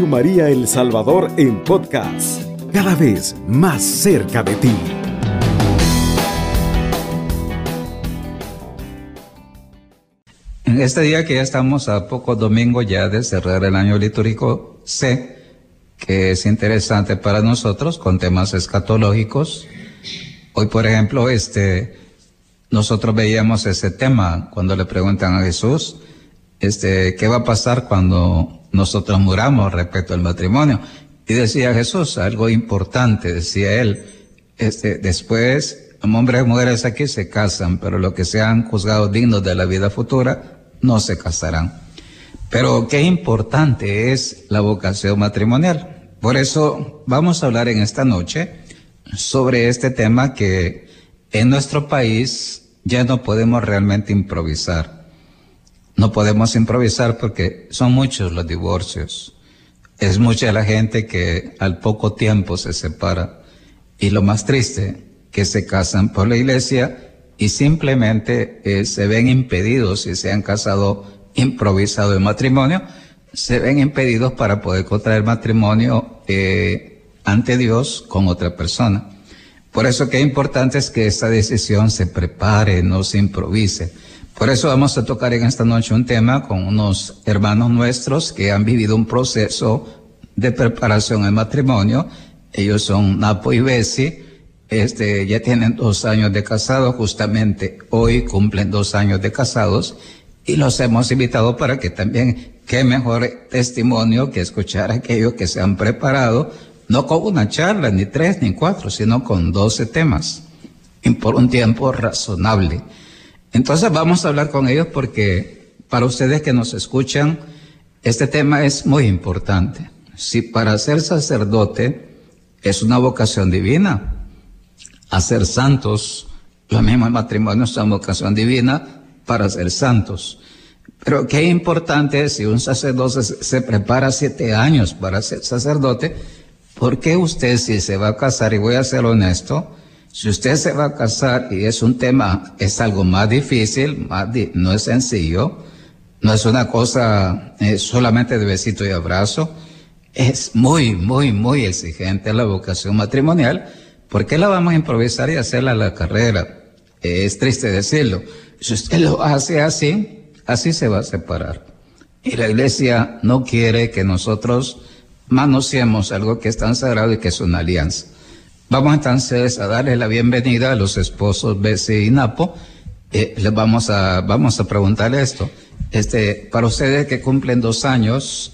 Radio María El Salvador en podcast, cada vez más cerca de ti. En este día que ya estamos a poco domingo ya de cerrar el año litúrgico, sé que es interesante para nosotros con temas escatológicos. Hoy, por ejemplo, este, nosotros veíamos ese tema cuando le preguntan a Jesús, este, ¿qué va a pasar cuando nosotros muramos respecto al matrimonio? Y decía Jesús algo importante, decía él, este, después, hombres y mujeres aquí se casan, pero los que sean juzgados dignos de la vida futura no se casarán. Pero qué importante es la vocación matrimonial. Por eso vamos a hablar en esta noche sobre este tema que en nuestro país ya no podemos realmente improvisar. No podemos improvisar porque son muchos los divorcios. Es mucha la gente que al poco tiempo se separa. Y lo más triste, que se casan por la iglesia y simplemente eh, se ven impedidos si se han casado improvisado en matrimonio, se ven impedidos para poder contraer matrimonio eh, ante Dios con otra persona. Por eso que es importante es que esta decisión se prepare, no se improvise. Por eso vamos a tocar en esta noche un tema con unos hermanos nuestros que han vivido un proceso de preparación al matrimonio. Ellos son Napo y Bessie. Este, ya tienen dos años de casados, justamente hoy cumplen dos años de casados y los hemos invitado para que también, qué mejor testimonio que escuchar a aquellos que se han preparado no con una charla, ni tres, ni cuatro, sino con doce temas, y por un tiempo razonable. Entonces vamos a hablar con ellos porque para ustedes que nos escuchan, este tema es muy importante. Si para ser sacerdote es una vocación divina, hacer santos, lo mismo el matrimonio es una vocación divina para ser santos. Pero qué importante es si un sacerdote se prepara siete años para ser sacerdote, ¿Por qué usted si se va a casar, y voy a ser honesto, si usted se va a casar y es un tema, es algo más difícil, no es sencillo, no es una cosa eh, solamente de besito y abrazo, es muy, muy, muy exigente la vocación matrimonial, ¿por qué la vamos a improvisar y hacerla a la carrera? es triste decirlo. Si usted lo hace así, así se va a separar. Y la iglesia no quiere que nosotros manoseemos algo que es tan sagrado y que es una alianza. Vamos entonces a darle la bienvenida a los esposos Bessie y Napo. Eh, les vamos a, vamos a preguntarle esto. Este, para ustedes que cumplen dos años,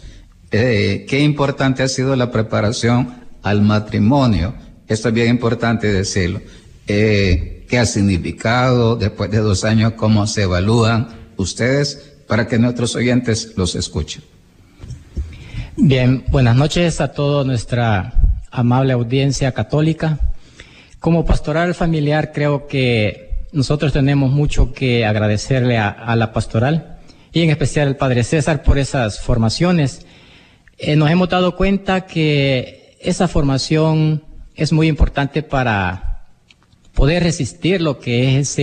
eh, ¿qué importante ha sido la preparación al matrimonio? Esto es bien importante decirlo. Eh, ¿Qué ha significado después de dos años? ¿Cómo se evalúan ustedes para que nuestros oyentes los escuchen? Bien, buenas noches a toda nuestra amable audiencia católica. Como pastoral familiar creo que nosotros tenemos mucho que agradecerle a, la pastoral y en especial al Padre César por esas formaciones. Eh, nos hemos dado cuenta que esa formación es muy importante para poder resistir lo que es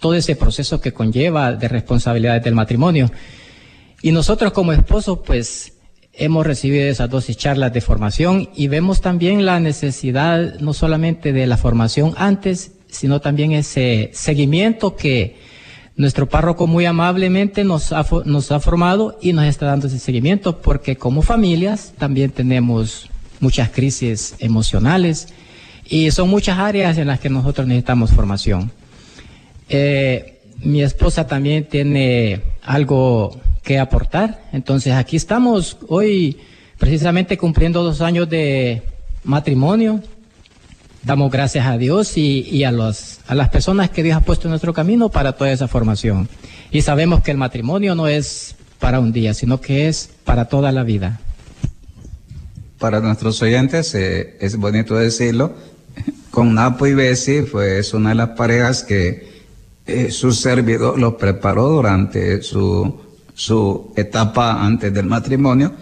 todo ese proceso que conlleva de responsabilidades del matrimonio. Y nosotros como esposos, pues Hemos recibido esas dosis charlas de formación y vemos también la necesidad no solamente de la formación antes, sino también ese seguimiento que nuestro párroco muy amablemente nos ha, nos ha formado y nos está dando ese seguimiento porque como familias también tenemos muchas crisis emocionales y son muchas áreas en las que nosotros necesitamos formación. Eh, mi esposa también tiene algo que aportar. Entonces aquí estamos hoy precisamente cumpliendo dos años de matrimonio. Damos gracias a Dios y, a, los, a las personas que Dios ha puesto en nuestro camino para toda esa formación. Y sabemos que el matrimonio no es para un día, sino que es para toda la vida. Para nuestros oyentes, eh, es bonito decirlo, con Napo y Bessie fue una de las parejas que eh, su servidor lo preparó durante su su etapa antes del matrimonio.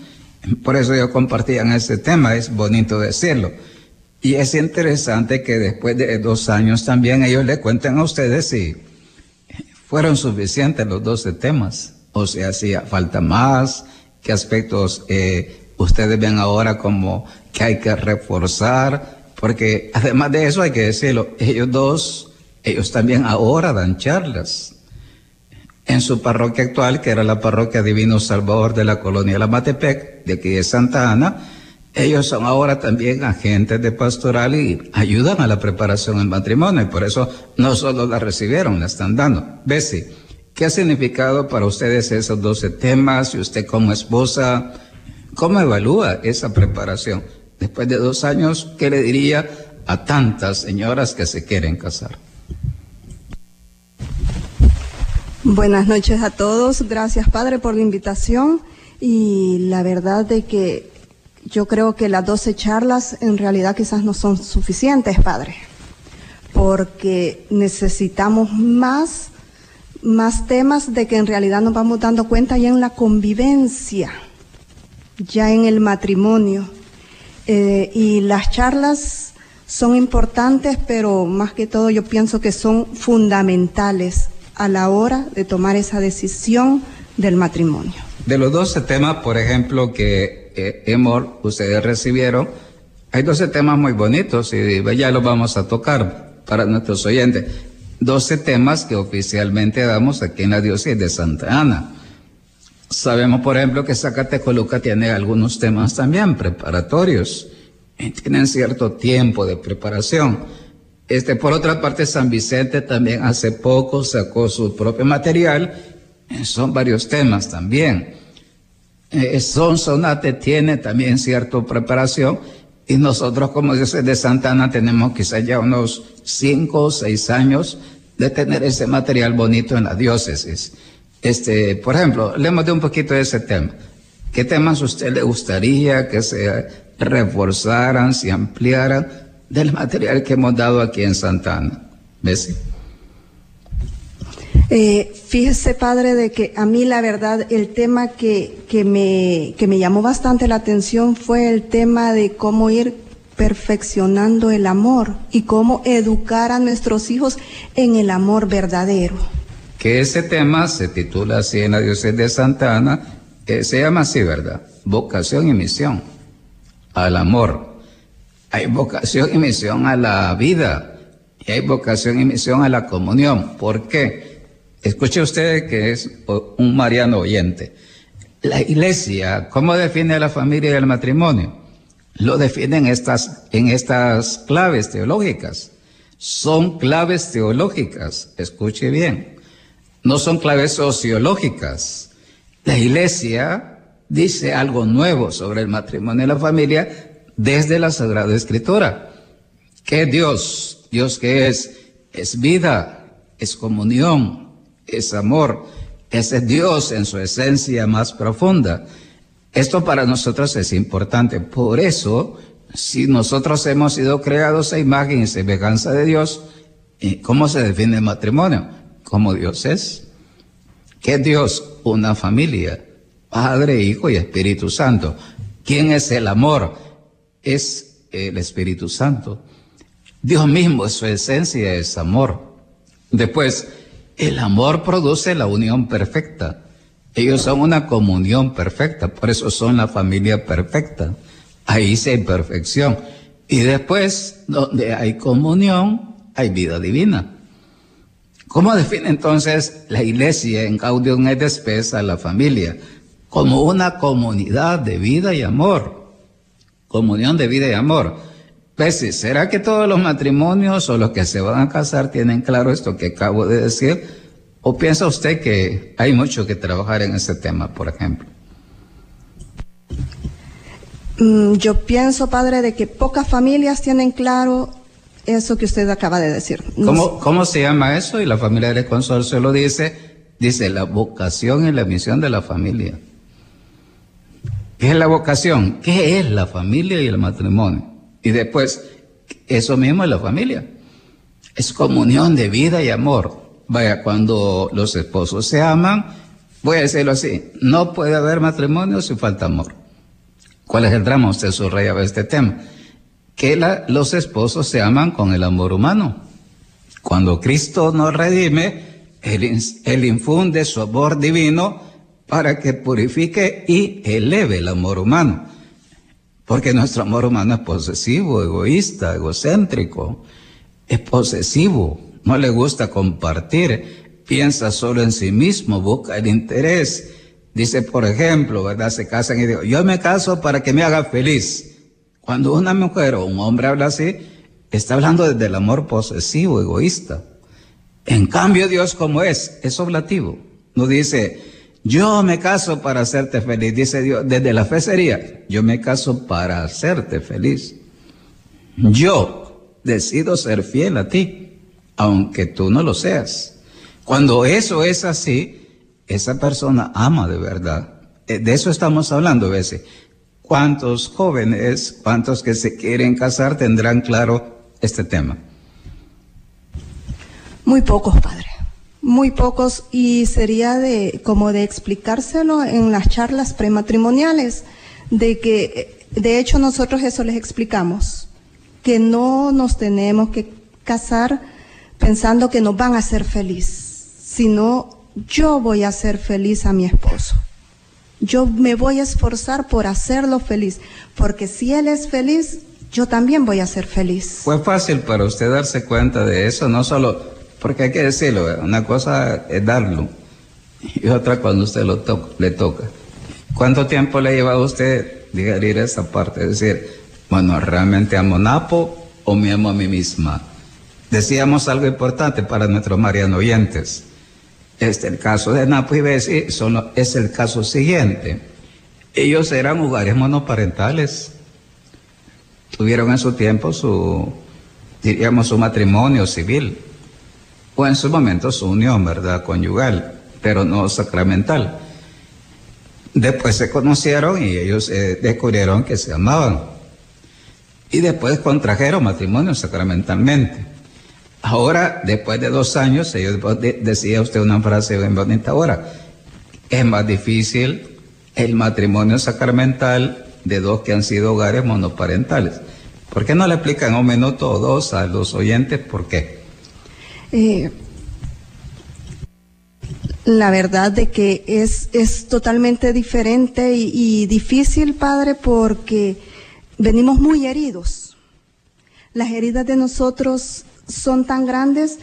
Por eso yo compartía en ese tema, es bonito decirlo. Y es interesante que después de dos años también ellos le cuenten a ustedes si fueron suficientes los 12 temas, o si hacía falta más, qué aspectos eh, ustedes ven ahora como que hay que reforzar, porque además de eso hay que decirlo, ellos dos, ellos también ahora dan charlas en su parroquia actual, que era la parroquia Divino Salvador de la colonia La Matepec, de aquí de Santa Ana. Ellos son ahora también agentes de pastoral y ayudan a la preparación del matrimonio, y por eso no solo la recibieron, la están dando. Bessie, ¿qué ha significado para ustedes esos 12 temas? Y usted como esposa, ¿cómo evalúa esa preparación? Después de dos años, ¿qué le diría a tantas señoras que se quieren casar? Buenas noches a todos. Gracias, Padre, por la invitación. Y la verdad de que yo creo que las 12 charlas en realidad quizás no son suficientes, Padre, porque necesitamos más, más temas de que en realidad nos vamos dando cuenta ya en la convivencia, ya en el matrimonio. Eh, y las charlas son importantes, pero más que todo yo pienso que son fundamentales a la hora de tomar esa decisión del matrimonio. De los 12 temas, por ejemplo, que eh, ustedes recibieron, hay 12 temas muy bonitos y ya los vamos a tocar para nuestros oyentes. 12 temas que oficialmente damos aquí en la diócesis de Santa Ana. Sabemos, por ejemplo, que Zacatecoluca tiene algunos temas también preparatorios. Tienen cierto tiempo de preparación. Este, por otra parte, San Vicente también hace poco sacó su propio material. Eh, son varios temas también. Eh, Son Sonate tiene también cierta preparación y nosotros como dice de Santana tenemos quizá ya unos cinco o seis años de tener ese material bonito en la diócesis. Este, por ejemplo, leemos de un poquito de ese tema. ¿Qué temas a usted le gustaría que se reforzaran, se ampliaran? Del material que hemos dado aquí en Santana. ¿Ves? Eh, fíjese, padre, de que a mí la verdad el tema que, que, me, que me llamó bastante la atención fue el tema de cómo ir perfeccionando el amor y cómo educar a nuestros hijos en el amor verdadero. Que ese tema se titula así en la diócesis de Santa Ana, eh, se llama así, ¿verdad? Vocación y misión al amor hay vocación y misión a la vida y hay vocación y misión a la comunión. ¿Por qué? Escuche usted que es un mariano oyente. La iglesia, ¿cómo define a la familia y el matrimonio? Lo define en estas, en estas claves teológicas. Son claves teológicas, escuche bien. No son claves sociológicas. La iglesia dice algo nuevo sobre el matrimonio y la familia desde la Sagrada Escritura. ¿Qué Dios? Dios que es, es vida, es comunión, es amor, es Dios en su esencia más profunda. Esto para nosotros es importante. Por eso, si nosotros hemos sido creados a imagen y semejanza de Dios, ¿cómo se define el matrimonio? Como Dios es. ¿Qué Dios? Una familia, Padre, Hijo y Espíritu Santo. ¿Quién es el amor? Es el Espíritu Santo. Dios mismo, su esencia es amor. Después, el amor produce la unión perfecta. Ellos son una comunión perfecta, por eso son la familia perfecta. Ahí sí hay perfección. Y después, donde hay comunión, hay vida divina. ¿Cómo define entonces la iglesia en Gaudium et Spes a la familia? Como una comunidad de vida y amor comunión de vida y amor. Pues ¿será que todos los matrimonios o los que se van a casar tienen claro esto que acabo de decir? ¿O piensa usted que hay mucho que trabajar en ese tema, por ejemplo? Mm, yo pienso, padre, de que pocas familias tienen claro eso que usted acaba de decir. ¿Cómo, ¿Cómo, se llama eso? Y la familia del consorcio lo dice. Dice la vocación y la misión de la familia. ¿Qué es la vocación? ¿Qué es la familia y el matrimonio? Y después, eso mismo es la familia. Es comunión de vida y amor. Vaya, cuando los esposos se aman, voy a decirlo así, no puede haber matrimonio si falta amor. ¿Cuál es el drama? Usted subrayaba este tema. Que los esposos se aman con el amor humano. Cuando Cristo nos redime, él infunde su amor divino para que purifique y eleve el amor humano. Porque nuestro amor humano es posesivo, egoísta, egocéntrico, es posesivo, no le gusta compartir, piensa solo en sí mismo, busca el interés. Dice, por ejemplo, ¿verdad? Se casan y digo, yo me caso para que me haga feliz. Cuando una mujer o un hombre habla así, está hablando desde el amor posesivo, egoísta. En cambio, Dios como es, es oblativo. No dice, yo me caso para hacerte feliz. Dice Dios, desde la fe sería, yo me caso para hacerte feliz. Yo decido ser fiel a ti, aunque tú no lo seas. Cuando eso es así, esa persona ama de verdad. Eh, de eso estamos hablando a. ¿Cuántos jóvenes, cuántos que se quieren casar tendrán claro este tema? Muy pocos, padre. Muy pocos y sería de como de explicárselo en las charlas prematrimoniales de que de hecho nosotros eso les explicamos que no nos tenemos que casar pensando que nos van a hacer feliz, sino yo voy a hacer feliz a mi esposo. Yo me voy a esforzar por hacerlo feliz, porque si él es feliz, yo también voy a ser feliz. Fue fácil para usted darse cuenta de eso, no solo porque hay que decirlo, una cosa es darlo y otra cuando usted lo le toca. ¿Cuánto tiempo le ha llevado a usted digerir esa parte? Decir, bueno, ¿realmente amo Napo o me amo a mí misma? Decíamos algo importante para nuestros mariano oyentes. Este, el caso de Napo y Bessie es el caso siguiente. Ellos eran hogares monoparentales. Tuvieron en su tiempo su, diríamos, su matrimonio civil o en su momento su unión, ¿verdad? Conyugal, pero no sacramental. Después se conocieron y ellos eh, descubrieron que se amaban. Y después contrajeron matrimonio sacramentalmente. Ahora, después de dos años, ellos decía usted una frase bien bonita ahora, es más difícil el matrimonio sacramental de dos que han sido hogares monoparentales. ¿Por qué no le explican un minuto o dos a los oyentes por qué? Eh, la verdad de que es, es totalmente diferente y, difícil, Padre, porque venimos muy heridos. Las heridas de nosotros son tan grandes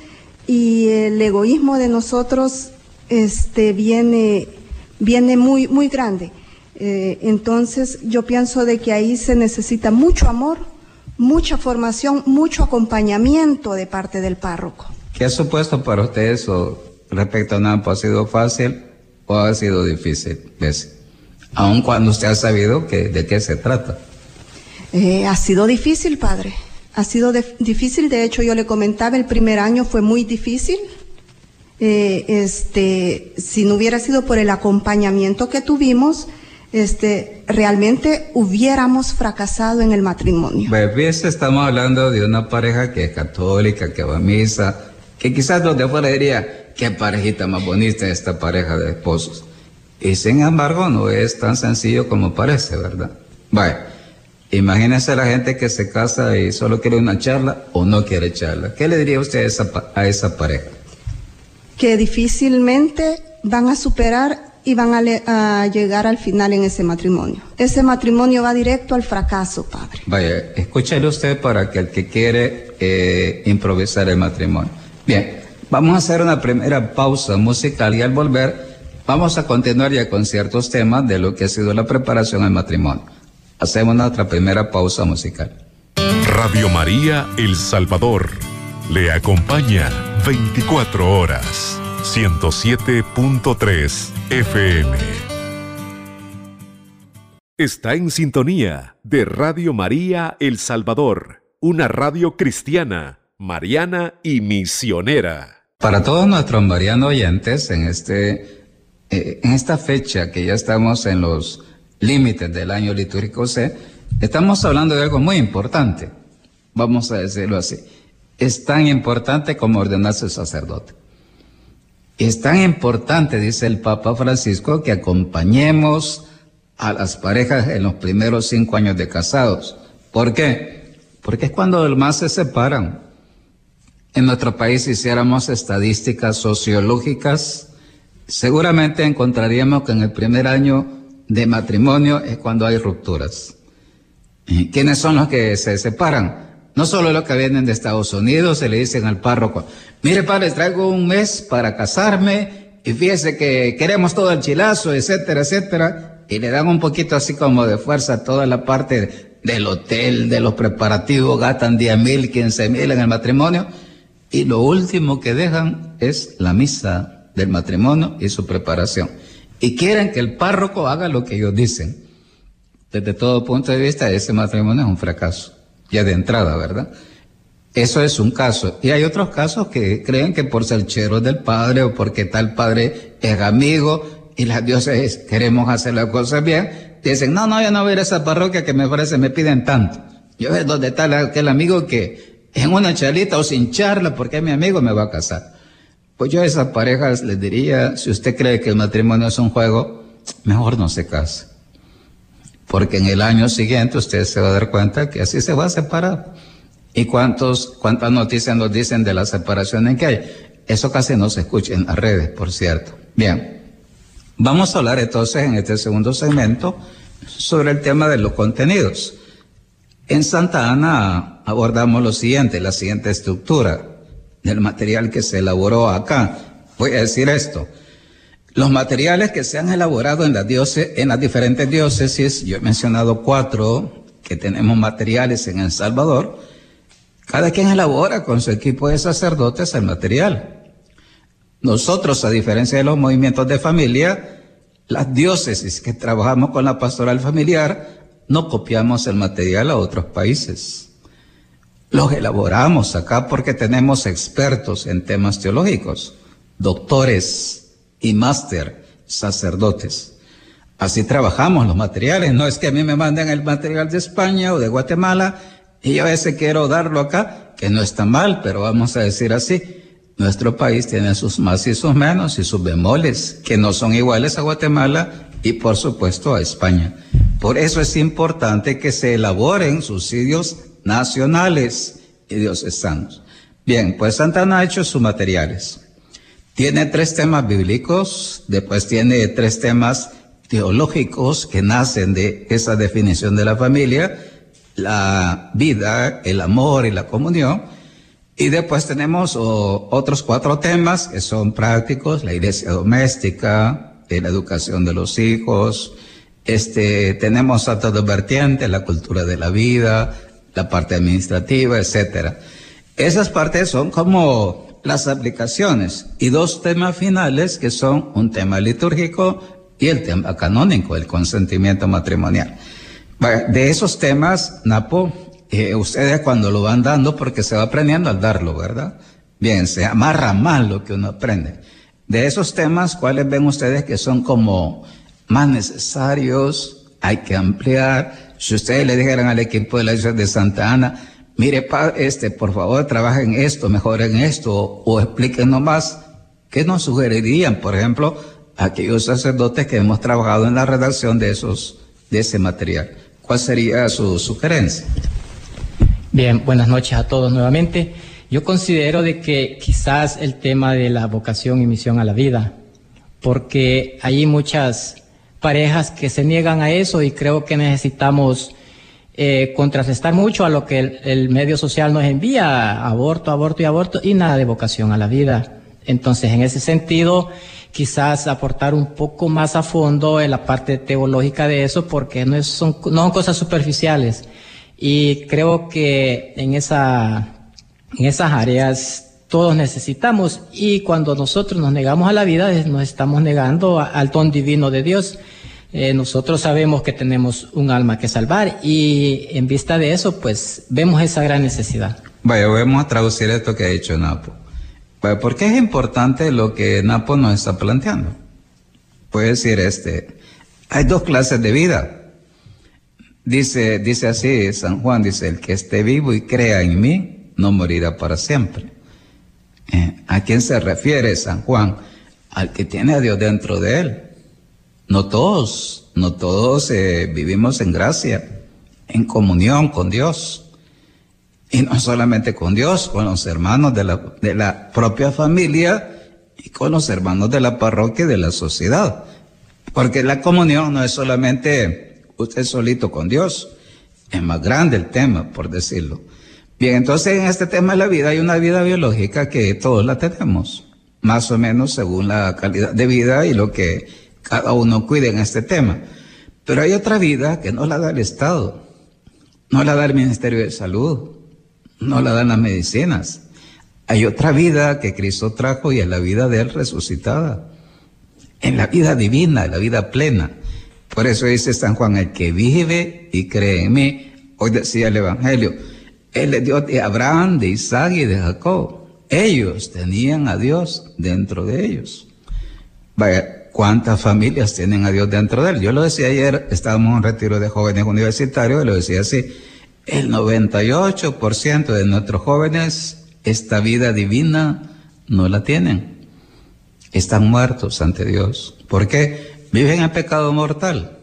y el egoísmo de nosotros este, viene, viene muy, muy grande. Eh, entonces yo pienso de que ahí se necesita mucho amor, mucha formación, mucho acompañamiento de parte del párroco. ¿Qué ha supuesto para usted eso respecto a NAMPO? ¿Ha sido fácil o ha sido difícil? Aun cuando usted ha sabido que, de qué se trata. Eh, ha sido difícil, padre. Ha sido difícil. De hecho, yo le comentaba, el primer año fue muy difícil. Eh, este, si no hubiera sido por el acompañamiento que tuvimos, este, realmente hubiéramos fracasado en el matrimonio. Pues, estamos hablando de una pareja que es católica, que va a misa, que quizás los de afuera dirían, qué parejita más bonita esta pareja de esposos. Y sin embargo no es tan sencillo como parece, ¿verdad? Vaya, imagínense la gente que se casa y solo quiere una charla o no quiere charla. ¿Qué le diría usted a esa, a esa pareja? Que difícilmente van a superar y van a, a, llegar al final en ese matrimonio. Ese matrimonio va directo al fracaso, padre. Vaya, escúchale usted para que el que quiere eh, improvisar el matrimonio. Bien, vamos a hacer una primera pausa musical y al volver vamos a continuar ya con ciertos temas de lo que ha sido la preparación al matrimonio. Hacemos nuestra primera pausa musical. Radio María El Salvador le acompaña 24 horas, 107.3 FM. Está en sintonía de Radio María El Salvador, una radio cristiana mariana y misionera. Para todos nuestros marianos oyentes, en, este, eh, en esta fecha que ya estamos en los límites del año litúrgico C, estamos hablando de algo muy importante, vamos a decirlo así. Es tan importante como ordenarse sacerdote. Es tan importante, dice el Papa Francisco, que acompañemos a las parejas en los primeros cinco años de casados. ¿Por qué? Porque es cuando más se separan en nuestro país hiciéramos estadísticas sociológicas, seguramente encontraríamos que en el primer año de matrimonio es cuando hay rupturas. ¿Quiénes son los que se separan? No solo los que vienen de Estados Unidos, se le dicen al párroco, mire padre, traigo un mes para casarme y fíjese que queremos todo el chilazo, etcétera, etcétera, y le dan un poquito así como de fuerza a toda la parte del hotel, de los preparativos, gastan 10 mil, 15 mil en el matrimonio, y lo último que dejan es la misa del matrimonio y su preparación. Y quieren que el párroco haga lo que ellos dicen. Desde todo punto de vista, ese matrimonio es un fracaso, ya de entrada, ¿verdad? Eso es un caso. Y hay otros casos que creen que por ser cheros del padre o porque tal padre es amigo y las dioses queremos hacer las cosas bien, dicen, no, no, yo no voy a ir a esa parroquia que me parece me piden tanto. Yo es donde está aquel amigo que en una charlita o sin charla, porque mi amigo, me va a casar. Pues yo a esas parejas les diría, si usted cree que el matrimonio es un juego, mejor no se case porque en el año siguiente usted se va a dar cuenta que así se va a separar. ¿Y cuántos, cuántas noticias nos dicen de la separación en que hay? Eso casi no se escucha en las redes, por cierto. Bien, vamos a hablar entonces en este segundo segmento sobre el tema de los contenidos. En Santa Ana abordamos lo siguiente, la siguiente estructura del material que se elaboró acá. Voy a decir esto. Los materiales que se han elaborado en, las diferentes diócesis, yo he mencionado cuatro que tenemos materiales en El Salvador, cada quien elabora con su equipo de sacerdotes el material. Nosotros, a diferencia de los movimientos de familia, las diócesis que trabajamos con la pastoral familiar, no copiamos el material a otros países. Los elaboramos acá porque tenemos expertos en temas teológicos, doctores, y máster sacerdotes. Así trabajamos los materiales. No es que a mí me manden el material de España o de Guatemala y yo a veces quiero darlo acá, que no está mal, pero vamos a decir así. Nuestro país tiene sus más y sus menos y sus bemoles, que no son iguales a Guatemala y por supuesto a España. Por eso es importante que se elaboren subsidios nacionales y diocesanos. Bien, pues Santana ha hecho sus materiales. Tiene tres temas bíblicos, después tiene tres temas teológicos que nacen de esa definición de la familia, la vida, el amor y la comunión. Y después tenemos otros cuatro temas que son prácticos, la iglesia doméstica, la educación de los hijos, este, tenemos a todo vertiente, la cultura de la vida, la parte administrativa, etcétera. Esas partes son como las aplicaciones y dos temas finales que son un tema litúrgico y el tema canónico, el consentimiento matrimonial. De esos temas, Napo, eh, ustedes cuando lo van dando, porque se va aprendiendo al darlo, ¿verdad? Bien, se amarra mal lo que uno aprende. De esos temas, ¿cuáles ven ustedes que son como más necesarios? Hay que ampliar. Si ustedes le dijeran al equipo de la iglesia de Santa Ana, mire, este, por favor, trabajen esto, mejoren esto, o, explíquenos más. ¿Qué nos sugerirían, por ejemplo, aquellos sacerdotes que hemos trabajado en la redacción de esos, de ese material? ¿Cuál sería su sugerencia? Bien, buenas noches a todos nuevamente. Yo considero de que quizás el tema de la vocación y misión a la vida, porque hay muchas parejas que se niegan a eso y creo que necesitamos eh, contrarrestar mucho a lo que el, medio social nos envía, aborto, aborto y aborto, y nada de vocación a la vida. Entonces, en ese sentido, quizás aportar un poco más a fondo en la parte teológica de eso, porque no, son, no son cosas superficiales. Y creo que en, esa, en esas áreas todos necesitamos y cuando nosotros nos negamos a la vida nos estamos negando al don divino de Dios. Eh, nosotros sabemos que tenemos un alma que salvar y en vista de eso, pues vemos esa gran necesidad. Vaya, a traducir esto que ha dicho Napo. Vaya, ¿por qué es importante lo que Napo nos está planteando? Puede decir este, hay dos clases de vida. Dice, dice así San Juan, dice, el que esté vivo y crea en mí, no morirá para siempre. Eh, ¿A quién se refiere San Juan? Al que tiene a Dios dentro de él. No todos, no todos eh, vivimos en gracia, en comunión con Dios. Y no solamente con Dios, con los hermanos de la, de la propia familia y con los hermanos de la parroquia y de la sociedad. Porque la comunión no es solamente usted solito con Dios, Es más grande el tema, por decirlo. Bien, entonces en este tema de la vida hay una vida biológica que todos la tenemos, más o menos según la calidad de vida y lo que cada uno cuide en este tema. Pero hay otra vida que no la da el Estado, no la da el Ministerio de Salud, no la dan las medicinas. Hay otra vida que Cristo trajo y es la vida de Él resucitada. En la vida divina, la vida plena. Por eso dice San Juan, el que vive y cree en mí, hoy decía el Evangelio, Él es Dios de Abraham, de Isaac y de Jacob. Ellos tenían a Dios dentro de ellos. Vaya, ¿cuántas familias tienen a Dios dentro de él? Yo lo decía ayer, estábamos en un retiro de jóvenes universitarios y lo decía así, el 98% de nuestros jóvenes esta vida divina no la tienen. Están muertos ante Dios. ¿Por qué? Viven en pecado mortal.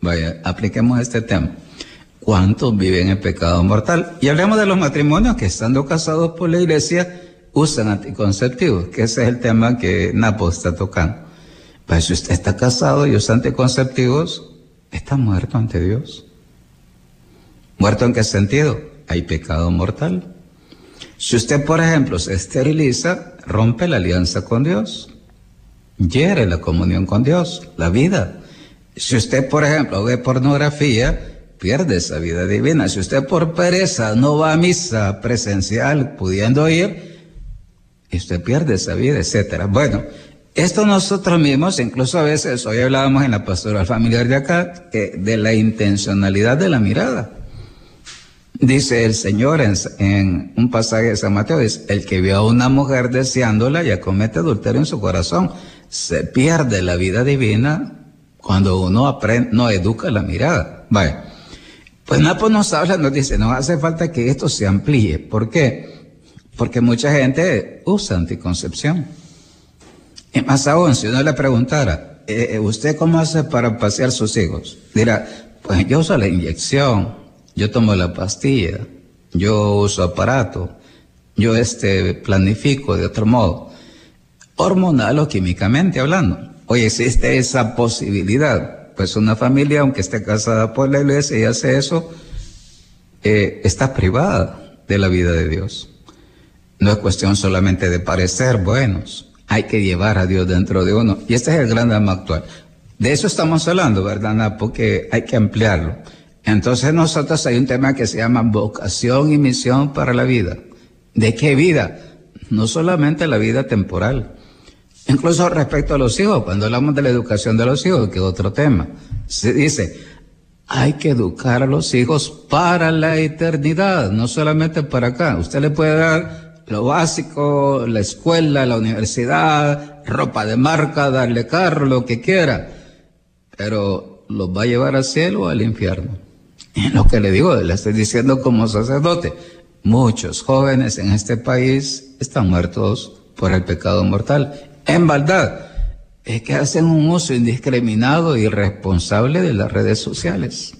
Vaya, apliquemos este tema. ¿Cuántos viven en pecado mortal? Y hablemos de los matrimonios que estando casados por la iglesia usan anticonceptivos, que ese es el tema que Napo está tocando. Pues si usted está casado y usa anticonceptivos, está muerto ante Dios. ¿Muerto en qué sentido? Hay pecado mortal. Si usted, por ejemplo, se esteriliza, rompe la alianza con Dios, hiere la comunión con Dios, la vida. Si usted, por ejemplo, ve pornografía, pierde esa vida divina. Si usted por pereza no va a misa presencial pudiendo ir, usted pierde esa vida, etcétera. Bueno, esto nosotros mismos, incluso a veces, hoy hablábamos en la pastoral familiar de acá, de la intencionalidad de la mirada. Dice el Señor en, un pasaje de San Mateo, es el que vio a una mujer deseándola ya comete adulterio en su corazón. Se pierde la vida divina cuando uno aprende, no educa la mirada. Vaya. Pues Napo nos habla, nos dice, no hace falta que esto se amplíe. ¿Por qué? Porque mucha gente usa anticoncepción. Más aún, si uno le preguntara, eh, eh, ¿usted cómo hace para pasear sus hijos? Dirá, pues yo uso la inyección yo tomo la pastilla, yo uso aparato, yo este planifico de otro modo, hormonal o químicamente hablando. Oye, existe esa posibilidad. Pues una familia, aunque esté casada por la iglesia y hace eso, eh, está privada de la vida de Dios. No es cuestión solamente de parecer buenos, hay que llevar a Dios dentro de uno. Y este es el gran drama actual. De eso estamos hablando, ¿verdad? Porque hay que ampliarlo. Entonces nosotros hay un tema que se llama vocación y misión para la vida. ¿De qué vida? No solamente la vida temporal. Incluso respecto a los hijos, cuando hablamos de la educación de los hijos, que es otro tema, se dice, hay que educar a los hijos para la eternidad, no solamente para acá. Usted le puede dar lo básico, la escuela, la universidad, ropa de marca, darle carro, lo que quiera, pero los va a llevar al cielo o al infierno. lo que le digo, le estoy diciendo como sacerdote, muchos jóvenes en este país están muertos por el pecado mortal. En verdad, es que hacen un uso indiscriminado y irresponsable de las redes sociales.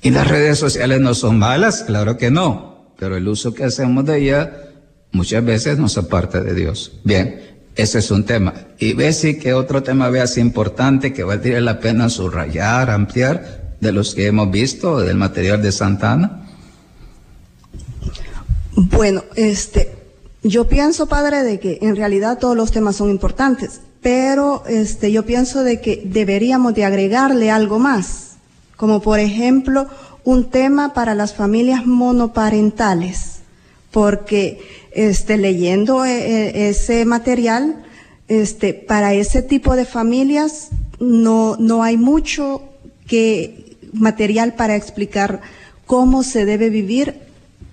Y las redes sociales no son malas, claro que no, pero el uso que hacemos de ellas muchas veces nos aparta de Dios. Bien, ese es un tema. Y ve si que otro tema veas importante que valdría la pena subrayar, ampliar, de los que hemos visto, del material de Santana? Bueno, este, yo pienso, padre, de que en realidad todos los temas son importantes, pero este, yo pienso de que deberíamos de agregarle algo más, como por ejemplo un tema para las familias monoparentales, porque este, leyendo eh, eh, ese material, este, para ese tipo de familias no, no hay mucho que material para explicar cómo se debe vivir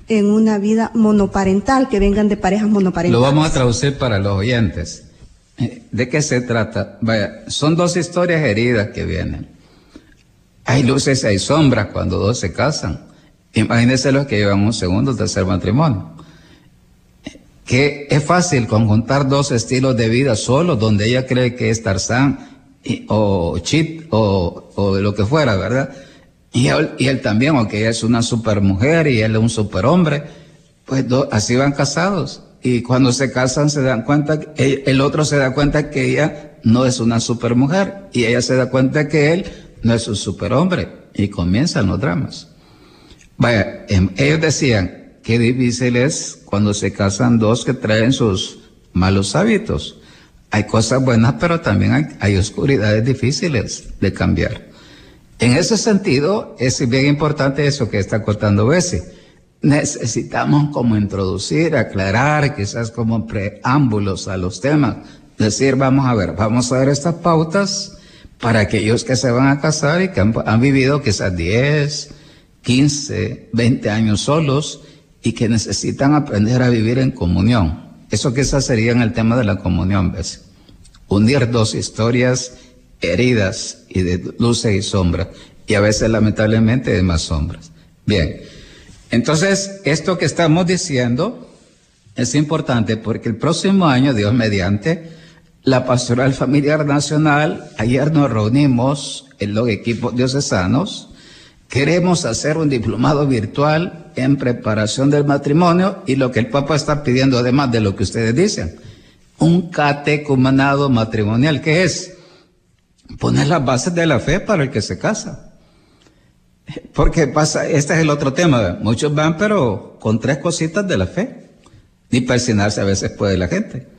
en una vida monoparental, que vengan de parejas monoparentales. Lo vamos a traducir para los oyentes. Eh, ¿De qué se trata? Vaya, son dos historias heridas que vienen. Hay luces y hay sombras cuando dos se casan. Imagínense los que llevan un segundo o tercer matrimonio. Que es fácil conjuntar dos estilos de vida solo, donde ella cree que es Tarzán o Chip o, o lo que fuera, ¿verdad? Y él, también, aunque ella es una supermujer y él es un superhombre, pues así van casados. Y cuando se casan se dan cuenta, el otro se da cuenta que ella no es una supermujer y ella se da cuenta que él no es un superhombre y comienzan los dramas. Vaya, em, ellos decían, qué difícil es cuando se casan dos que traen sus malos hábitos. Hay cosas buenas, pero también hay, oscuridades difíciles de cambiar. En ese sentido, es bien importante eso que está cortando Bessie. Necesitamos como introducir, aclarar, quizás como preámbulos a los temas. Decir, vamos a ver, vamos a ver estas pautas para aquellos que se van a casar y que han, vivido quizás 10, 15, 20 años solos y que necesitan aprender a vivir en comunión. Eso quizás sería en el tema de la comunión, ¿ves? Unir dos historias heridas y de luces y sombras, y a veces lamentablemente de más sombras. Bien, entonces esto que estamos diciendo es importante porque el próximo año, Dios mediante, la Pastoral Familiar Nacional, ayer nos reunimos en los equipos diocesanos, queremos hacer un diplomado virtual en preparación del matrimonio y lo que el Papa está pidiendo, además de lo que ustedes dicen, un catecumenado matrimonial, que es poner las bases de la fe para el que se casa. Porque pasa, este es el otro tema, muchos van pero con tres cositas de la fe. Ni persinarse a veces puede la gente.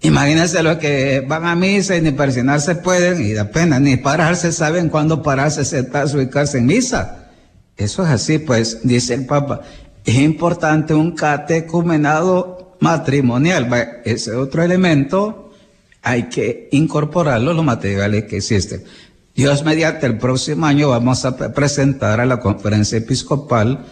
Imagínense los que van a misa y ni persinarse pueden y da pena, ni pararse saben cuándo pararse, sentarse, ubicarse en misa. Eso es así, pues, dice el Papa. Es importante un catecumenado matrimonial. Ese otro elemento hay que incorporarlo los materiales que existen. Dios mediante el próximo año vamos a presentar a la conferencia episcopal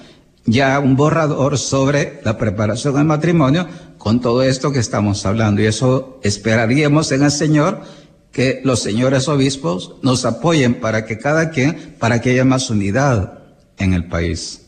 ya un borrador sobre la preparación del matrimonio con todo esto que estamos hablando. Y eso esperaríamos en el Señor que los señores obispos nos apoyen para que cada quien, para que haya más unidad en el país.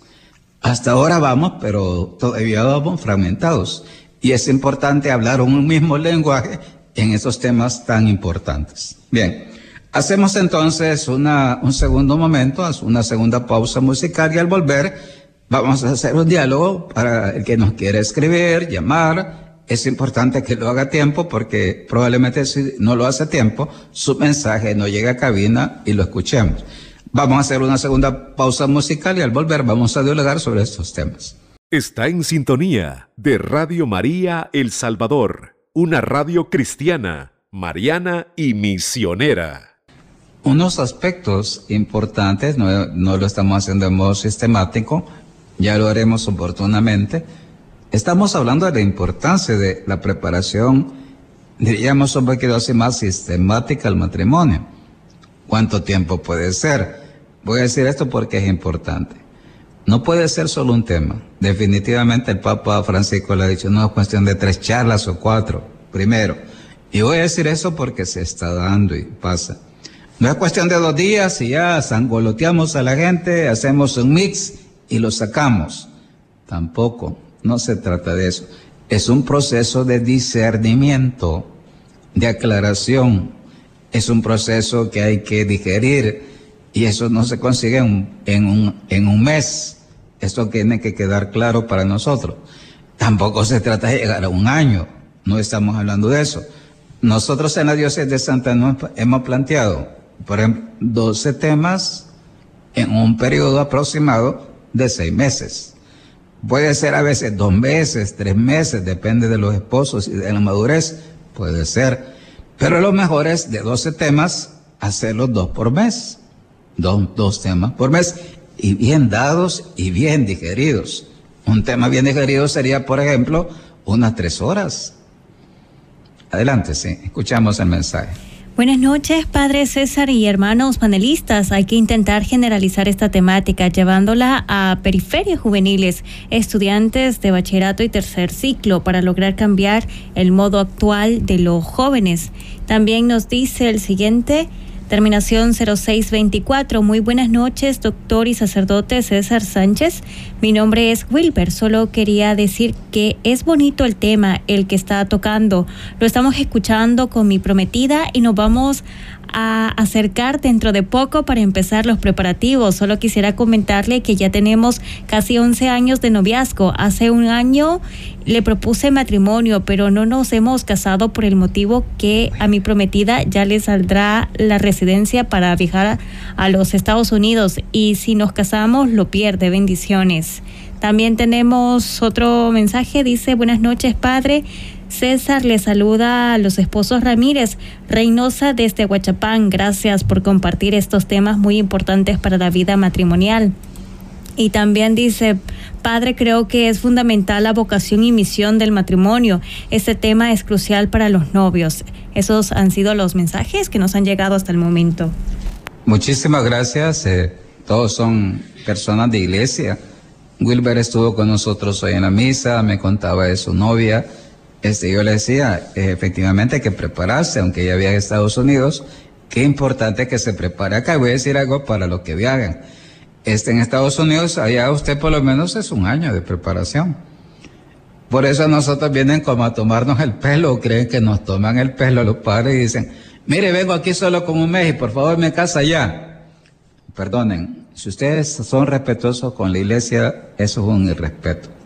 Hasta ahora vamos, pero todavía vamos fragmentados. Y es importante hablar un mismo lenguaje en esos temas tan importantes. Bien, hacemos entonces una, un segundo momento, una segunda pausa musical y al volver vamos a hacer un diálogo para el que nos quiere escribir, llamar. Es importante que lo haga a tiempo porque probablemente si no lo hace a tiempo, su mensaje no llega a cabina y lo escuchemos. Vamos a hacer una segunda pausa musical y al volver vamos a dialogar sobre estos temas. Está en sintonía de Radio María El Salvador una radio cristiana, mariana y misionera. Unos aspectos importantes, no, lo estamos haciendo de modo sistemático, ya lo haremos oportunamente. Estamos hablando de la importancia de la preparación, diríamos un poquito así más sistemática al matrimonio. ¿Cuánto tiempo puede ser? Voy a decir esto porque es importante. No puede ser solo un tema. Definitivamente el Papa Francisco le ha dicho, no es cuestión de tres charlas o cuatro, primero. Y voy a decir eso porque se está dando y pasa. No es cuestión de dos días y ya sangoloteamos a la gente, hacemos un mix y lo sacamos. Tampoco, no se trata de eso. Es un proceso de discernimiento, de aclaración. Es un proceso que hay que digerir y eso no se consigue en, un, en un mes. Esto tiene que quedar claro para nosotros. Tampoco se trata de llegar a un año, no estamos hablando de eso. Nosotros en la diócesis de Santa Ana hemos planteado, por ejemplo, 12 temas en un periodo aproximado de seis meses. Puede ser a veces dos meses, tres meses, depende de los esposos y de la madurez, puede ser. Pero lo mejor es de 12 temas hacerlos dos por mes. Dos, dos temas por mes y bien dados y bien digeridos. Un tema bien digerido sería, por ejemplo, unas tres horas. Adelante, sí, escuchamos el mensaje. Buenas noches, Padre César y hermanos panelistas. Hay que intentar generalizar esta temática, llevándola a periferias juveniles, estudiantes de bachillerato y tercer ciclo, para lograr cambiar el modo actual de los jóvenes. También nos dice el siguiente, Terminación 0624. Muy buenas noches, doctor y sacerdote César Sánchez. Mi nombre es Wilber. Solo quería decir que es bonito el tema, el que está tocando. Lo estamos escuchando con mi prometida y nos vamos a acercar dentro de poco para empezar los preparativos. Solo quisiera comentarle que ya tenemos casi 11 años de noviazgo. Hace un año le propuse matrimonio, pero no nos hemos casado por el motivo que a mi prometida ya le saldrá la residencia para viajar a los Estados Unidos y si nos casamos lo pierde. Bendiciones. También tenemos otro mensaje, dice, buenas noches, padre. César le saluda a los esposos Ramírez, Reynosa desde Huachapán. Gracias por compartir estos temas muy importantes para la vida matrimonial. Y también dice, Padre, creo que es fundamental la vocación y misión del matrimonio. Este tema es crucial para los novios. Esos han sido los mensajes que nos han llegado hasta el momento. Muchísimas gracias. Eh, todos son personas de iglesia. Wilber estuvo con nosotros hoy en la misa, me contaba de su novia. Este, yo le decía, eh, efectivamente que prepararse, aunque ya viaje a Estados Unidos, qué importante que se prepare acá. Voy a decir algo para los que viajan este, en Estados Unidos, allá usted por lo menos es un año de preparación. Por eso nosotros vienen como a tomarnos el pelo, creen que nos toman el pelo los padres y dicen, mire, vengo aquí solo con un mes y por favor me casa ya. Perdonen, si ustedes son respetuosos con la iglesia, eso es un irrespeto.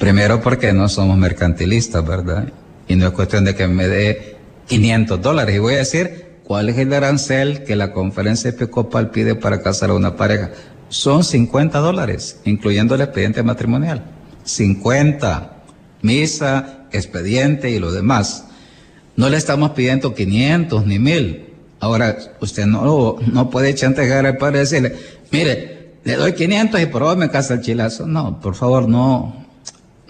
Primero porque no somos mercantilistas, ¿verdad? Y no es cuestión de que me dé 500 dólares. Y voy a decir, ¿Cuál es el arancel que la conferencia episcopal pide para casar a una pareja? Son 50 dólares, incluyendo el expediente matrimonial. 50. Misa, expediente y lo demás. No le estamos pidiendo 500 ni 1000. Ahora, usted no, no puede chantajear al padre y decirle, mire, le doy 500 y por me casa el chilazo. No, por favor, no,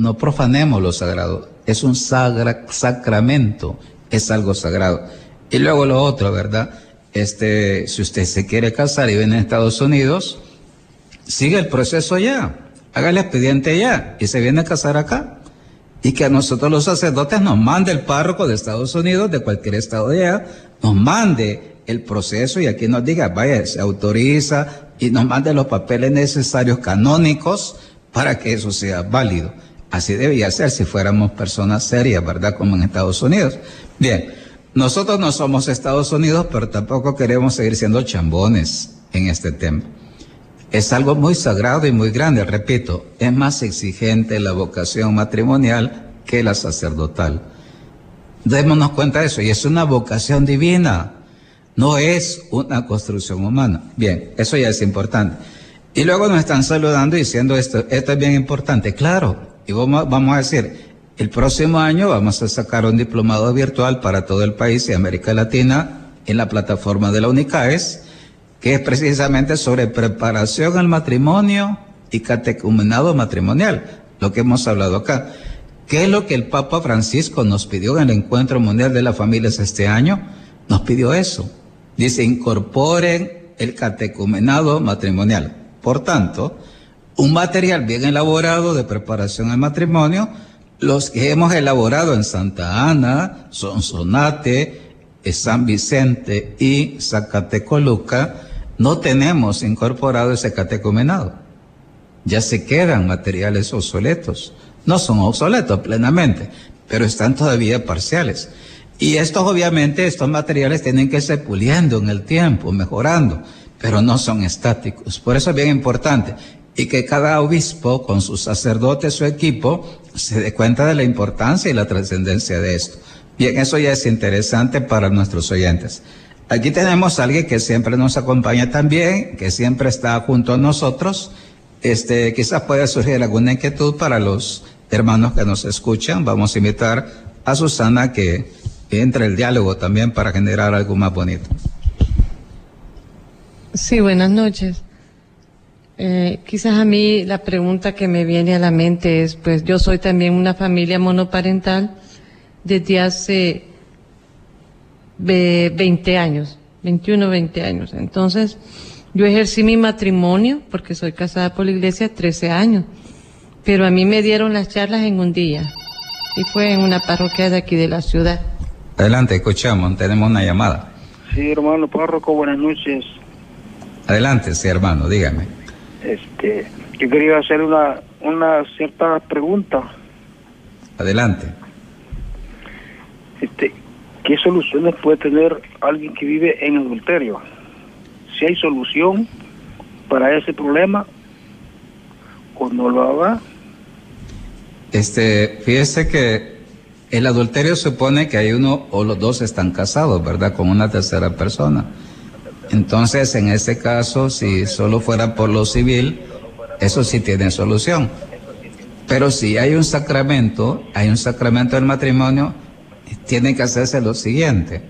no profanemos lo sagrado. Es un sacramento, es algo sagrado. Y luego lo otro, ¿verdad? Este, si usted se quiere casar y viene a Estados Unidos, sigue el proceso allá, haga el expediente allá y se viene a casar acá. Y que a nosotros los sacerdotes nos mande el párroco de Estados Unidos, de cualquier estado de allá, nos mande el proceso y aquí nos diga, vaya, se autoriza y nos mande los papeles necesarios canónicos para que eso sea válido. Así debía ser si fuéramos personas serias, ¿verdad? Como en Estados Unidos. Bien, nosotros no somos Estados Unidos, pero tampoco queremos seguir siendo chambones en este tema. Es algo muy sagrado y muy grande, repito, es más exigente la vocación matrimonial que la sacerdotal. Démonos cuenta de eso, y es una vocación divina, no es una construcción humana. Bien, eso ya es importante. Y luego nos están saludando diciendo esto, esto es bien importante, claro, vamos, vamos a decir, el próximo año vamos a sacar un diplomado virtual para todo el país y América Latina en la plataforma de la UNICAES, que es precisamente sobre preparación al matrimonio y catecumenado matrimonial, lo que hemos hablado acá. ¿Qué es lo que el Papa Francisco nos pidió en el Encuentro Mundial de las Familias este año? Nos pidió eso. Dice, incorporen el catecumenado matrimonial. Por tanto, un material bien elaborado de preparación al matrimonio los que hemos elaborado en Santa Ana, Sonsonate, San Vicente y Zacatecoluca, no tenemos incorporado ese catecumenado. Ya se quedan materiales obsoletos. No son obsoletos plenamente, pero están todavía parciales. Y estos, obviamente, estos materiales tienen que irse puliendo en el tiempo, mejorando, pero no son estáticos. Por eso es bien importante y que cada obispo con su sacerdote, su equipo, se dé cuenta de la importancia y la trascendencia de esto. Bien, eso ya es interesante para nuestros oyentes. Aquí tenemos a alguien que siempre nos acompaña también, que siempre está junto a nosotros. Este, quizás pueda surgir alguna inquietud para los hermanos que nos escuchan. Vamos a invitar a Susana que entre el diálogo también para generar algo más bonito. Sí, buenas noches. Eh, quizás a mí la pregunta que me viene a la mente es, pues yo soy también una familia monoparental desde hace 20 años, 21, 20 años. Entonces, yo ejercí mi matrimonio, porque soy casada por la iglesia, 13 años, pero a mí me dieron las charlas en un día, y fue en una parroquia de aquí de la ciudad. Adelante, escuchamos, tenemos una llamada. Sí, hermano párroco, buenas noches. Adelante, sí, hermano, dígame. Este, yo quería hacer una, una cierta pregunta. Adelante. Este, ¿Qué soluciones puede tener alguien que vive en adulterio? Si hay solución para ese problema o no lo haga. Este, fíjese que El adulterio supone que hay uno o los dos están casados, ¿verdad? Con una tercera persona. Entonces, en este caso, si solo fuera por lo civil, eso sí tiene solución. Pero si hay un sacramento, hay un sacramento del matrimonio, tiene que hacerse lo siguiente.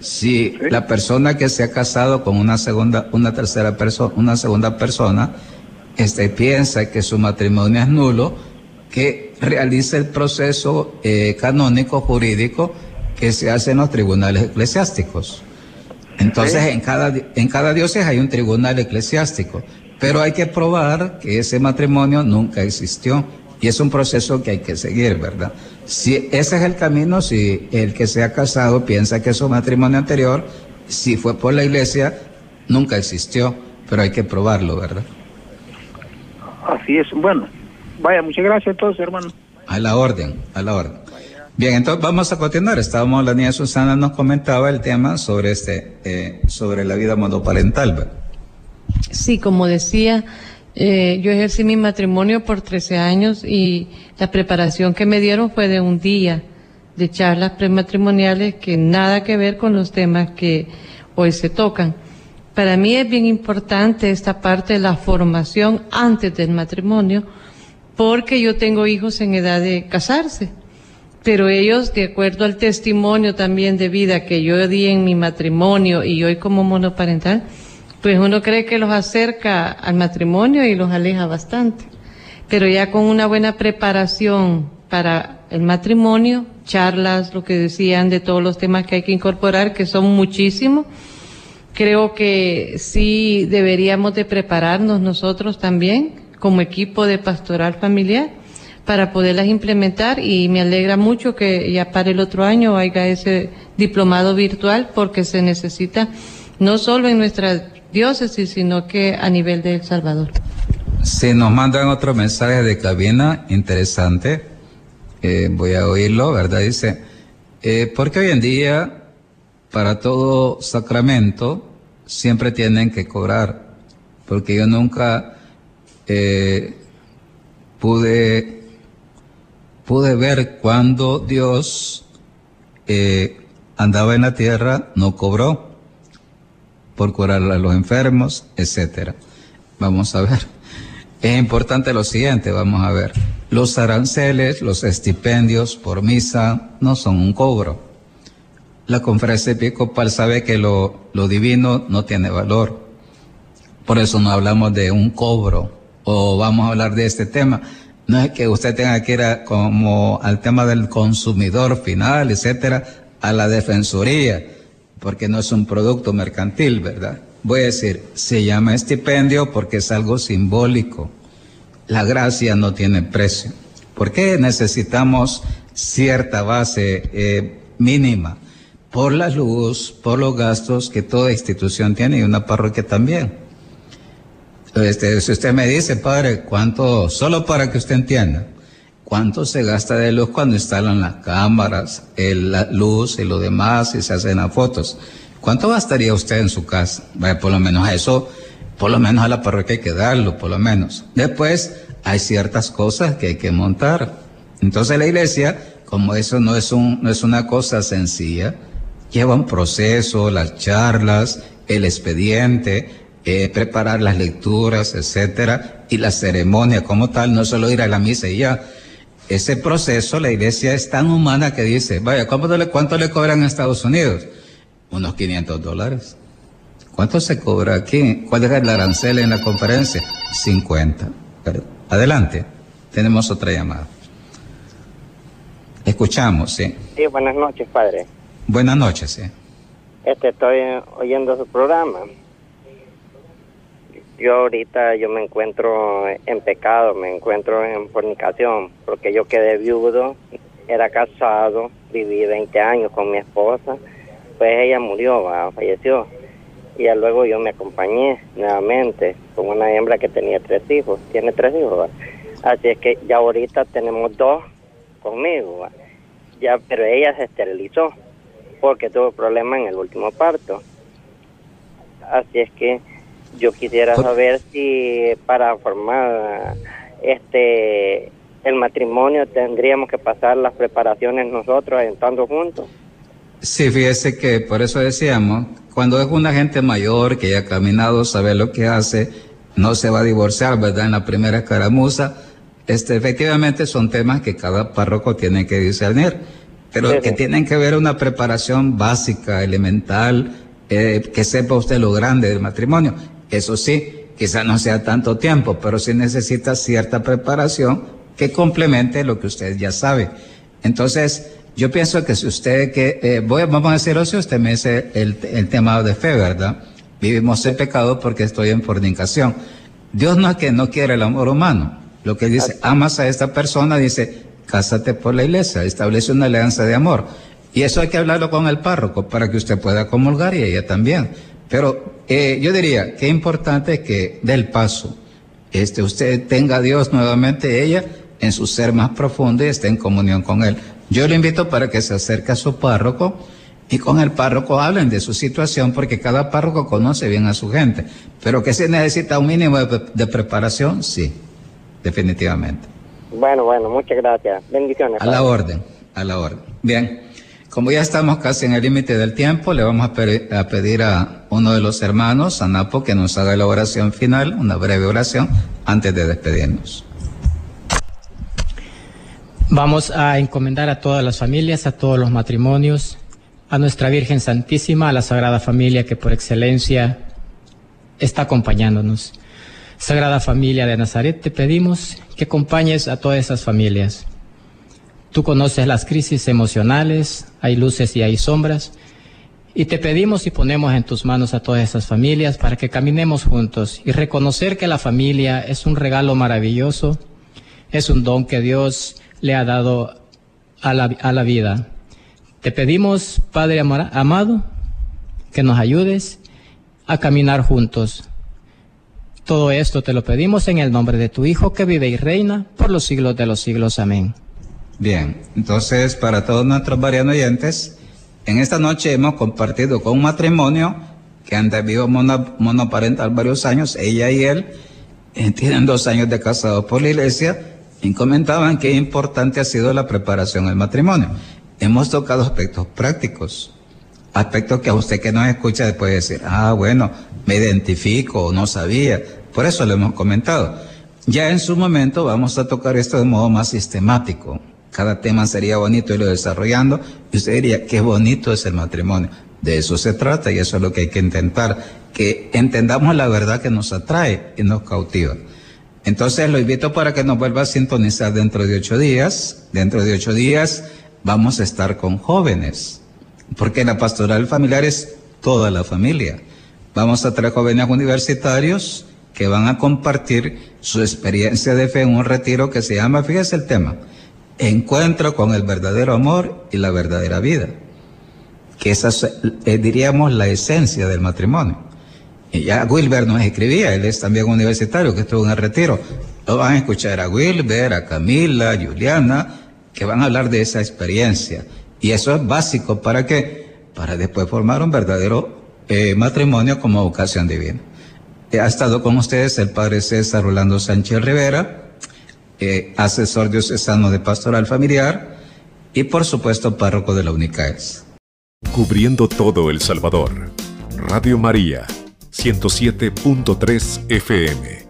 Si la persona que se ha casado con una segunda, una tercera persona, una segunda persona, este, piensa que su matrimonio es nulo, que realice el proceso eh, canónico jurídico que se hace en los tribunales eclesiásticos. Entonces, en cada, en cada diócesis hay un tribunal eclesiástico, pero hay que probar que ese matrimonio nunca existió y es un proceso que hay que seguir, ¿verdad? Si ese es el camino, si el que se ha casado piensa que su matrimonio anterior, si fue por la iglesia, nunca existió, pero hay que probarlo, ¿verdad? Así es, bueno, vaya, muchas gracias a todos, hermano. A la orden, a la orden. Bien, entonces vamos a continuar. Estábamos, la niña Susana nos comentaba el tema sobre este, eh, sobre la vida monoparental. Sí, como decía, eh, yo ejercí mi matrimonio por 13 años y la preparación que me dieron fue de un día de charlas prematrimoniales que nada que ver con los temas que hoy se tocan. Para mí es bien importante esta parte de la formación antes del matrimonio porque yo tengo hijos en edad de casarse pero ellos, de acuerdo al testimonio también de vida que yo di en mi matrimonio y hoy como monoparental, pues uno cree que los acerca al matrimonio y los aleja bastante. Pero ya con una buena preparación para el matrimonio, charlas, lo que decían de todos los temas que hay que incorporar, que son muchísimos, creo que sí deberíamos de prepararnos nosotros también como equipo de pastoral familiar para poderlas implementar y me alegra mucho que ya para el otro año haya ese diplomado virtual porque se necesita no solo en nuestra diócesis, sino que a nivel de El Salvador. Si nos mandan otro mensaje de cabina interesante, eh, voy a oírlo, ¿verdad? Dice, eh, porque hoy en día para todo sacramento siempre tienen que cobrar, porque yo nunca eh, pude pude ver cuando Dios eh, andaba en la tierra, no cobró por curar a los enfermos, etcétera. Vamos a ver. Es importante lo siguiente, vamos a ver. Los aranceles, los estipendios por misa no son un cobro. La conferencia episcopal sabe que lo, lo divino no tiene valor. Por eso no hablamos de un cobro o vamos a hablar de este tema no es que usted tenga que ir como al tema del consumidor final, etcétera, a la defensoría, porque no es un producto mercantil, ¿verdad? Voy a decir, se llama estipendio porque es algo simbólico. La gracia no tiene precio. ¿Por qué necesitamos cierta base eh, mínima? Por la luz, por los gastos que toda institución tiene y una parroquia también. Este, si usted me dice, padre, ¿cuánto, solo para que usted entienda, cuánto se gasta de luz cuando instalan las cámaras, la luz y lo demás y se hacen las fotos? ¿Cuánto gastaría usted en su casa? Por lo menos a eso, por lo menos a la parroquia hay que darlo, por lo menos. Después, hay ciertas cosas que hay que montar. Entonces la iglesia, como eso no es, un, no es una cosa sencilla, lleva un proceso, las charlas, el expediente, eh, preparar las lecturas, etcétera, y la ceremonia como tal, no solo ir a la misa y ya. Ese proceso, la iglesia es tan humana que dice, vaya, ¿cuánto le, cuánto le cobran en Estados Unidos? Unos 500 dólares. ¿Cuánto se cobra aquí? ¿Cuál es el arancel en la conferencia? 50. adelante, tenemos otra llamada. Escuchamos, sí. Sí, buenas noches, padre. Buenas noches, sí. Este, estoy oyendo su programa yo ahorita yo me encuentro en pecado, me encuentro en fornicación, porque yo quedé viudo, era casado, viví 20 años con mi esposa, pues ella murió, falleció. Y luego yo me acompañé nuevamente con una hembra que tenía tres hijos, tiene tres hijos. Así es que ya ahorita tenemos dos conmigo, ya pero ella se esterilizó porque tuvo problemas en el último parto. Así es que yo quisiera saber si para formar este el matrimonio tendríamos que pasar las preparaciones nosotros estando juntos. Sí, fíjese que por eso decíamos, cuando es una gente mayor que ya ha caminado, sabe lo que hace, no se va a divorciar, ¿verdad? En la primera escaramuza, este, efectivamente son temas que cada párroco tiene que discernir, pero que tienen que ver una preparación básica, elemental, eh, que sepa usted lo grande del matrimonio. Eso sí, quizá no sea tanto tiempo, pero sí necesita cierta preparación que complemente lo que usted ya sabe. Entonces, yo pienso que si usted, que, eh, voy, vamos a decirlo si usted me dice el, el tema de fe, ¿verdad? Vivimos en pecado porque estoy en fornicación. Dios no es que no quiere el amor humano. Lo que dice, amas a esta persona, dice, cásate por la iglesia, establece una alianza de amor. Y eso hay que hablarlo con el párroco para que usted pueda comulgar y ella también. Pero eh, yo diría que es importante que dé el paso. Este, usted tenga a Dios nuevamente, ella, en su ser más profundo y esté en comunión con Él. Yo le invito para que se acerque a su párroco y con el párroco hablen de su situación porque cada párroco conoce bien a su gente. Pero que se necesita un mínimo de, de preparación, sí, definitivamente. Bueno, bueno, muchas gracias. Bendiciones. A la orden, a la orden. Bien. Como ya estamos casi en el límite del tiempo, le vamos a, pedir a uno de los hermanos, a Napo, que nos haga la oración final, una breve oración, antes de despedirnos. Vamos a encomendar a todas las familias, a todos los matrimonios, a nuestra Virgen Santísima, a la Sagrada Familia que por excelencia está acompañándonos. Sagrada Familia de Nazaret, te pedimos que acompañes a todas esas familias Tú conoces las crisis emocionales, hay luces y hay sombras. Y te pedimos y ponemos en tus manos a todas esas familias para que caminemos juntos y reconocer que la familia es un regalo maravilloso, es un don que Dios le ha dado a la, a la vida. Te pedimos, Padre amado, que nos ayudes a caminar juntos. Todo esto te lo pedimos en el nombre de tu Hijo que vive y reina por los siglos de los siglos. Amén. Bien, entonces para todos nuestros varios oyentes, en esta noche hemos compartido con un matrimonio que han vivido monoparental varios años, ella y él, eh, tienen dos años de casados por la iglesia y comentaban qué importante ha sido la preparación del matrimonio. Hemos tocado aspectos prácticos, aspectos que a usted que nos escucha puede decir, ah, bueno, me identifico o no sabía, por eso lo hemos comentado. Ya en su momento vamos a tocar esto de modo más sistemático, cada tema sería bonito irlo desarrollando y usted diría, qué bonito es el matrimonio. De eso se trata y eso es lo que hay que intentar, que entendamos la verdad que nos atrae y nos cautiva. Entonces lo invito para que nos vuelva a sintonizar dentro de ocho días. Dentro de ocho días vamos a estar con jóvenes, porque la pastoral familiar es toda la familia. Vamos a traer jóvenes universitarios que van a compartir su experiencia de fe en un retiro que se llama, fíjese el tema, encuentro con el verdadero amor y la verdadera vida, que esa es, eh, diríamos, la esencia del matrimonio. Y ya Wilber nos escribía, él es también universitario que estuvo en el retiro. Lo van a escuchar a Wilber, a Camila, a Juliana, que van a hablar de esa experiencia. Y eso es básico para qué? Para después formar un verdadero eh, matrimonio como vocación divina. Ha estado con ustedes el padre César Rolando Sánchez Rivera, eh, asesor diocesano de pastoral familiar y por supuesto párroco de la UNICAES. Cubriendo todo El Salvador. Radio María, 107.3 FM.